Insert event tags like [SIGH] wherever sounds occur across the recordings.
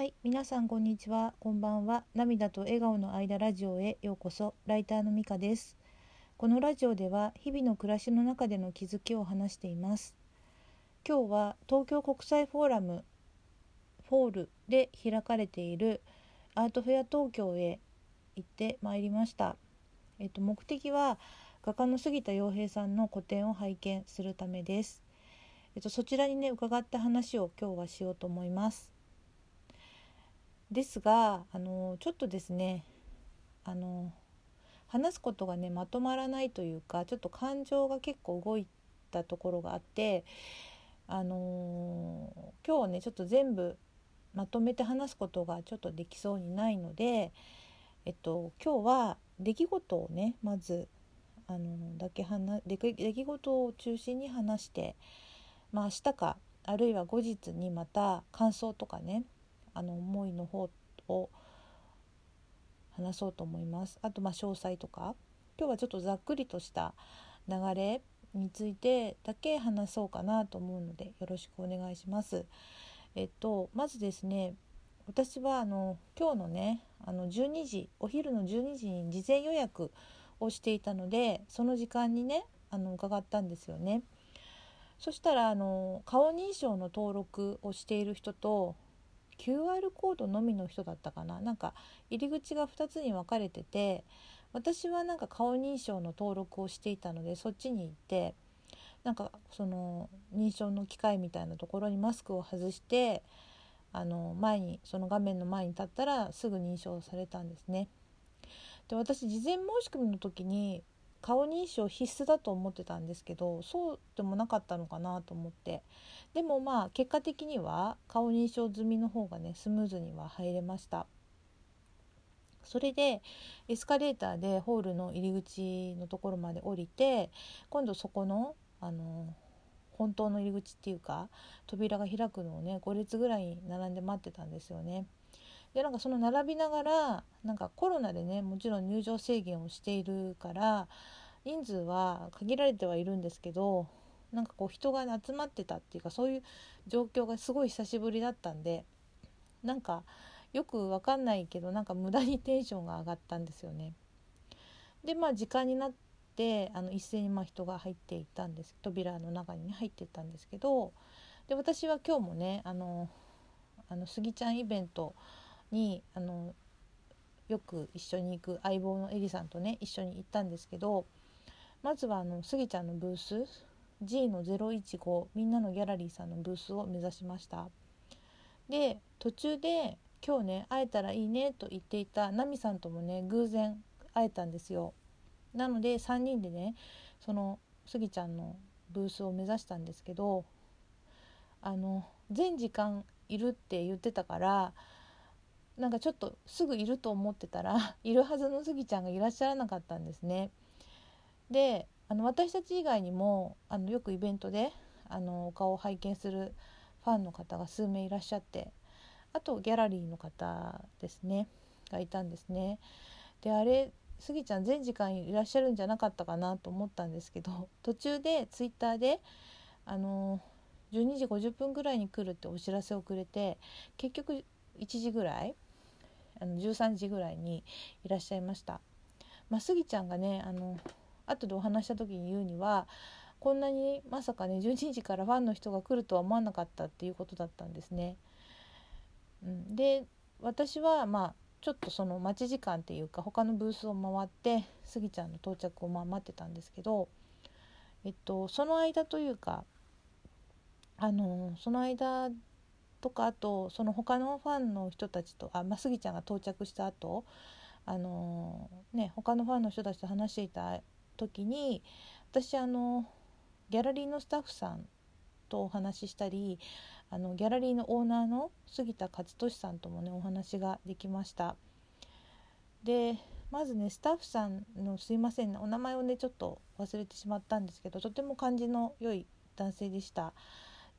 はい、皆さんこんにちは、こんばんは。涙と笑顔の間ラジオへようこそ。ライターのみかです。このラジオでは日々の暮らしの中での気づきを話しています。今日は東京国際フォーラムフォールで開かれているアートフェア東京へ行ってまいりました。えっと目的は画家の杉田洋平さんの個展を拝見するためです。えっとそちらにね伺った話を今日はしようと思います。ですがあのちょっとですねあの話すことがねまとまらないというかちょっと感情が結構動いたところがあってあの今日はねちょっと全部まとめて話すことがちょっとできそうにないので、えっと、今日は出来事をねまずあのだけ話出来出来事を中心に話して、まあ、明日かあるいは後日にまた感想とかねあの思いの方を話そうと思います。あとまあ詳細とか今日はちょっとざっくりとした流れについてだけ話そうかなと思うのでよろしくお願いします。えっとまずですね私はあの今日のねあの12時お昼の12時に事前予約をしていたのでその時間にねあの伺ったんですよね。そしたらあの顔認証の登録をしている人と QR コードのみの人だったかな？なんか入り口が2つに分かれてて私はなんか顔認証の登録をしていたのでそっちに行ってなんかその認証の機械みたいなところにマスクを外してあの前にその画面の前に立ったらすぐ認証されたんですね。で私事前申し込みの時に顔認証必須だと思ってたんですけどそうでもなかったのかなと思ってでもまあ結果的には顔認証済みの方がねスムーズには入れましたそれでエスカレーターでホールの入り口のところまで降りて今度そこのあの本当の入り口っていうか扉が開くのをね5列ぐらい並んで待ってたんですよね。でなんかその並びながらなんかコロナでねもちろん入場制限をしているから人数は限られてはいるんですけどなんかこう人が集まってたっていうかそういう状況がすごい久しぶりだったんでなんかよくわかんないけどなんか無駄にテンションが上がったんですよね。でまあ時間になってあの一斉にまあ人が入っていったんです扉の中に、入っていったんですけどで私は今日もねあのあのスギちゃんイベントにあのよく一緒に行く相棒のエリさんとね一緒に行ったんですけどまずはあのスギちゃんのブース G の015みんなのギャラリーさんのブースを目指しました。で途中で今日ね会えたらいいねと言っていたナミさんともね偶然会えたんですよ。なので3人でねそのスギちゃんのブースを目指したんですけどあの全時間いるって言ってたからなんかちょっとすぐいると思ってたら [LAUGHS] いるはずのスギちゃんがいらっしゃらなかったんですね。であの私たち以外にもあのよくイベントであのお顔を拝見するファンの方が数名いらっしゃってあとギャラリーの方ですねがいたんですね。であれスギちゃん全時間いらっしゃるんじゃなかったかなと思ったんですけど途中でツイッターであの12時50分ぐらいに来るってお知らせをくれて結局1時ぐらいあの13時ぐらいにいらっしゃいました。まあ、スギちゃんがねあの後でお話した時に言うにはこんなにまさかね12時からファンの人が来るとは思わなかったっていうことだったんですね。うん、で私はまあちょっとその待ち時間っていうか他のブースを回ってスギちゃんの到着をまあ待ってたんですけど、えっと、その間というかあのその間とかあとその他のファンの人たちとあ、まあ、スギちゃんが到着した後あのね他のファンの人たちと話していた時に私あのギャラリーのスタッフさんとお話ししたりあのギャラリーのオーナーの杉田勝利さんともねお話ができました。でまずねスタッフさんのすいませんお名前をねちょっと忘れてしまったんですけどとても感じの良い男性でした。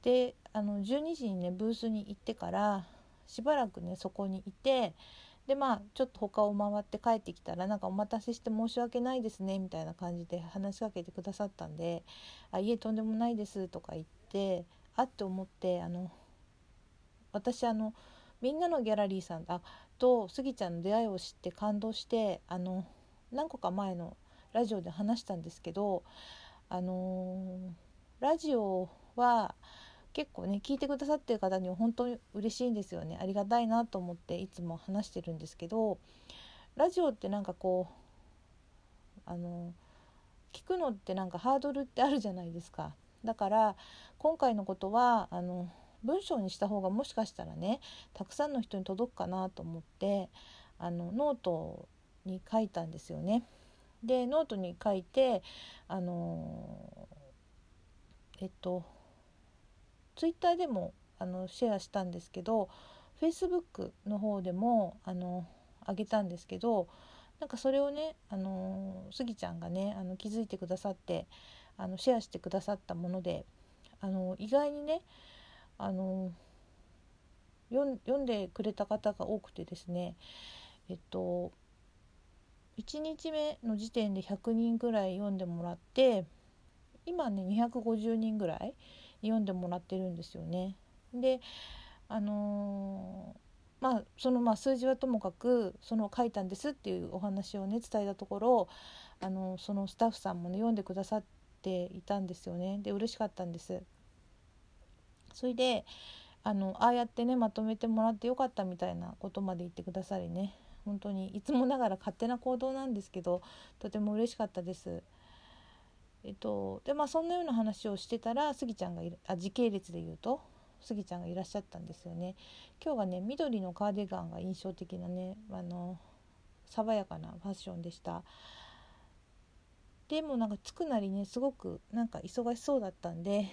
であの12時にねブースに行ってからしばらくねそこにいてでまあちょっと他を回って帰ってきたらなんかお待たせして申し訳ないですねみたいな感じで話しかけてくださったんで「あいえとんでもないです」とか言ってあって思ってあの私あのみんなのギャラリーさんあとスギちゃんの出会いを知って感動してあの何個か前のラジオで話したんですけどあのー、ラジオは結構ね聞いてくださってる方には本当に嬉しいんですよねありがたいなと思っていつも話してるんですけどラジオってなんかこうあの聞くのってなんかハードルってあるじゃないですかだから今回のことはあの文章にした方がもしかしたらねたくさんの人に届くかなと思ってあのノートに書いたんですよね。でノートに書いてあのえっとツイッターでもあのシェアしたんですけどフェイスブックの方でもあのあげたんですけどなんかそれをねあのスギちゃんがねあの気づいてくださってあのシェアしてくださったものであの意外にねあの読んでくれた方が多くてですねえっと1日目の時点で100人ぐらい読んでもらって今ね250人ぐらい読んでもらってるんですよね。であのー、まあそのまあ数字はともかくその書いたんですっていうお話をね伝えたところあのそのスタッフさんもね読んでくださっていたんですよねで嬉しかったんです。それであのああやってねまとめてもらってよかったみたいなことまで言ってくださりね本当にいつもながら勝手な行動なんですけどとても嬉しかったです。えっと、でまあそんなような話をしてたらスギちゃんがいあ時系列で言うとスギちゃんがいらっしゃったんですよね。今日はね緑のカーディガンが印象的なねあの爽やかなファッションでした。でもなんか着くなりねすごくなんか忙しそうだったんで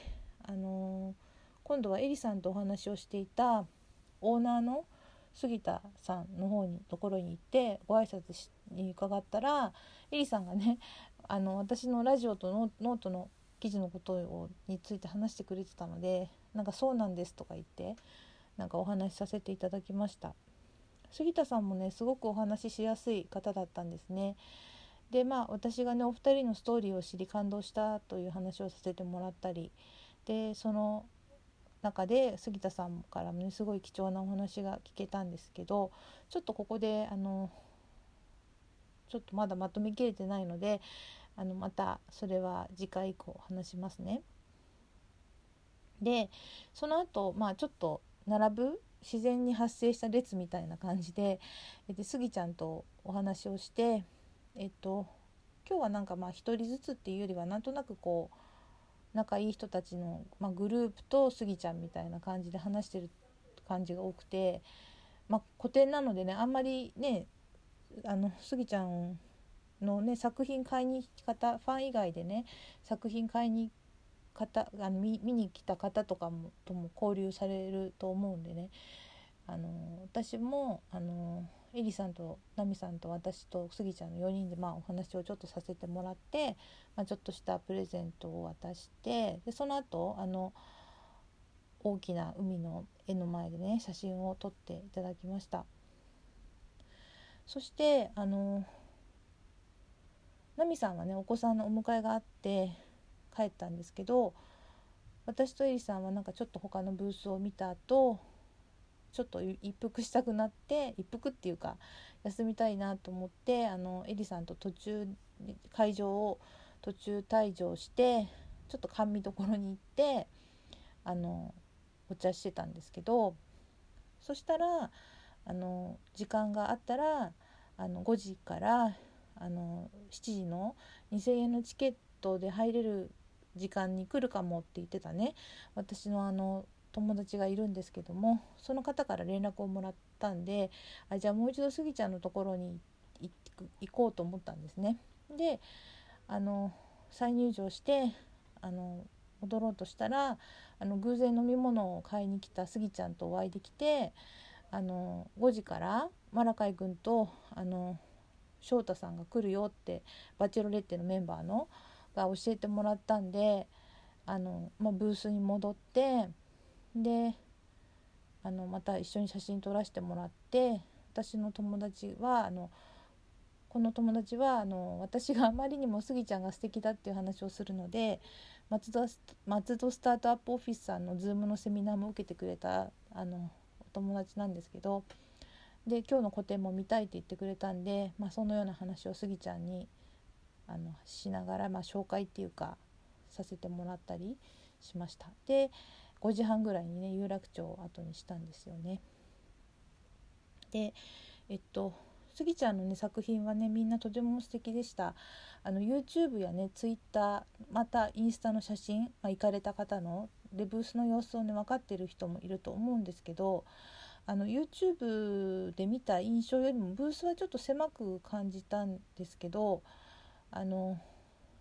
あのー今度はエリさんとお話をしていたオーナーの杉田さんの方にところに行ってご挨拶に伺ったらエリさんがねあの私のラジオとノートの記事のことをについて話してくれてたのでなんかそうなんですとか言ってなんかお話しさせていただきました。杉田さんもねすごくお話ししやすい方だったんですね。でまあ私がねお二人のストーリーを知り感動したという話をさせてもらったりでその中で杉田さんからもねすごい貴重なお話が聞けたんですけどちょっとここであのちょっとまだまとめきれてないのであのまたそれは次回以降話しますね。でその後まあちょっと並ぶ自然に発生した列みたいな感じででスギちゃんとお話をしてえっと今日はなんかまあ一人ずつっていうよりはなんとなくこう仲いい人たちの、まあ、グループとスギちゃんみたいな感じで話してる感じが多くて、まあ、古典なのでねあんまりねあのスギちゃんのね作品買いに来方ファン以外でね作品買いに方あの見見に来た方とかもとも交流されると思うんでね。あの私もあのエリさんとナミさんと私とスギちゃんの4人でまあお話をちょっとさせてもらって、まあ、ちょっとしたプレゼントを渡してでその後あの大きな海の絵の前でね写真を撮っていただきました。そしてあのナミさんはねお子さんのお迎えがあって帰ったんですけど私とエリさんはなんかちょっと他のブースを見た後ちょっと一服したくなって一服っていうか休みたいなと思ってあのエリさんと途中会場を途中退場してちょっと甘味どころに行ってあのお茶してたんですけどそしたらあの時間があったらあの5時からあの7時の2,000円のチケットで入れる時間に来るかもって言ってたね私のあの友達がいるんですけどもその方から連絡をもらったんであじゃあもう一度スギちゃんのところに行こうと思ったんですね。であの再入場してあの戻ろうとしたらあの偶然飲み物を買いに来たスギちゃんとお会いできてあの5時からマラカイ君とあの翔太さんが来るよってバチェロレッテのメンバーのが教えてもらったんであの、まあ、ブースに戻ってであのまた一緒に写真撮らせてもらって私の友達はあのこの友達はあの私があまりにもスギちゃんが素敵だっていう話をするので松戸松戸スタートアップオフィスさんの Zoom のセミナーも受けてくれたあの友達なんですけどで今日の個展も見たいって言ってくれたんで、まあ、そのような話をスギちゃんにあのしながら、まあ、紹介っていうかさせてもらったりしました。で5時半ぐらいにね有楽町を後にしたんですよね。でえっとスギちゃんのね作品はねみんなとても素敵でした。あの YouTube やね Twitter またインスタの写真、まあ、行かれた方のでブースの様子をね分かってる人もいると思うんですけどあの YouTube で見た印象よりもブースはちょっと狭く感じたんですけどあの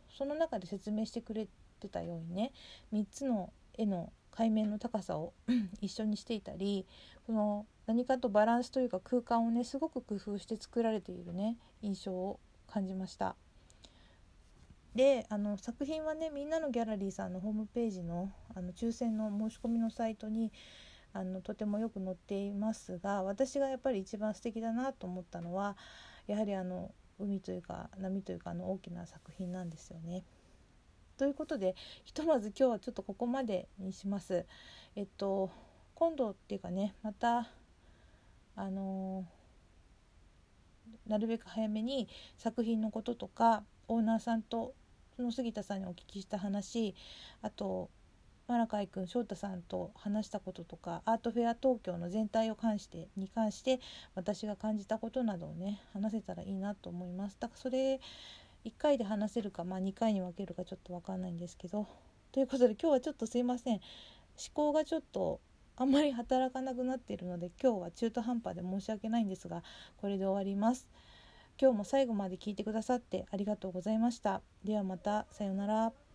その中で説明してくれてたようにね3つの絵の海面の高さを [CLEARS THROAT] 一緒にしていたりこの何かとバランスというか空間をねすごく工夫して作られているね印象を感じました。であの作品はねみんなのギャラリーさんのホームページのあの抽選の申し込みのサイトにあのとてもよく載っていますが私がやっぱり一番素敵だなと思ったのはやはりあの海というか波というかあの大きな作品なんですよね。ということでひとまず今日はちょっとここまでにします。えっと今度っていうかねまたあのー、なるべく早めに作品のこととかオーナーさんとその杉田さんにお聞きした話あとマラカイ君翔太さんと話したこととかアートフェア東京の全体を関してに関して私が感じたことなどをね話せたらいいなと思います。だからそれ1回で話せるか、まあ、2回に分けるかちょっと分かんないんですけど。ということで今日はちょっとすいません。思考がちょっとあんまり働かなくなっているので今日は中途半端で申し訳ないんですがこれで終わります。今日も最後まで聞いてくださってありがとうございました。ではまたさようなら。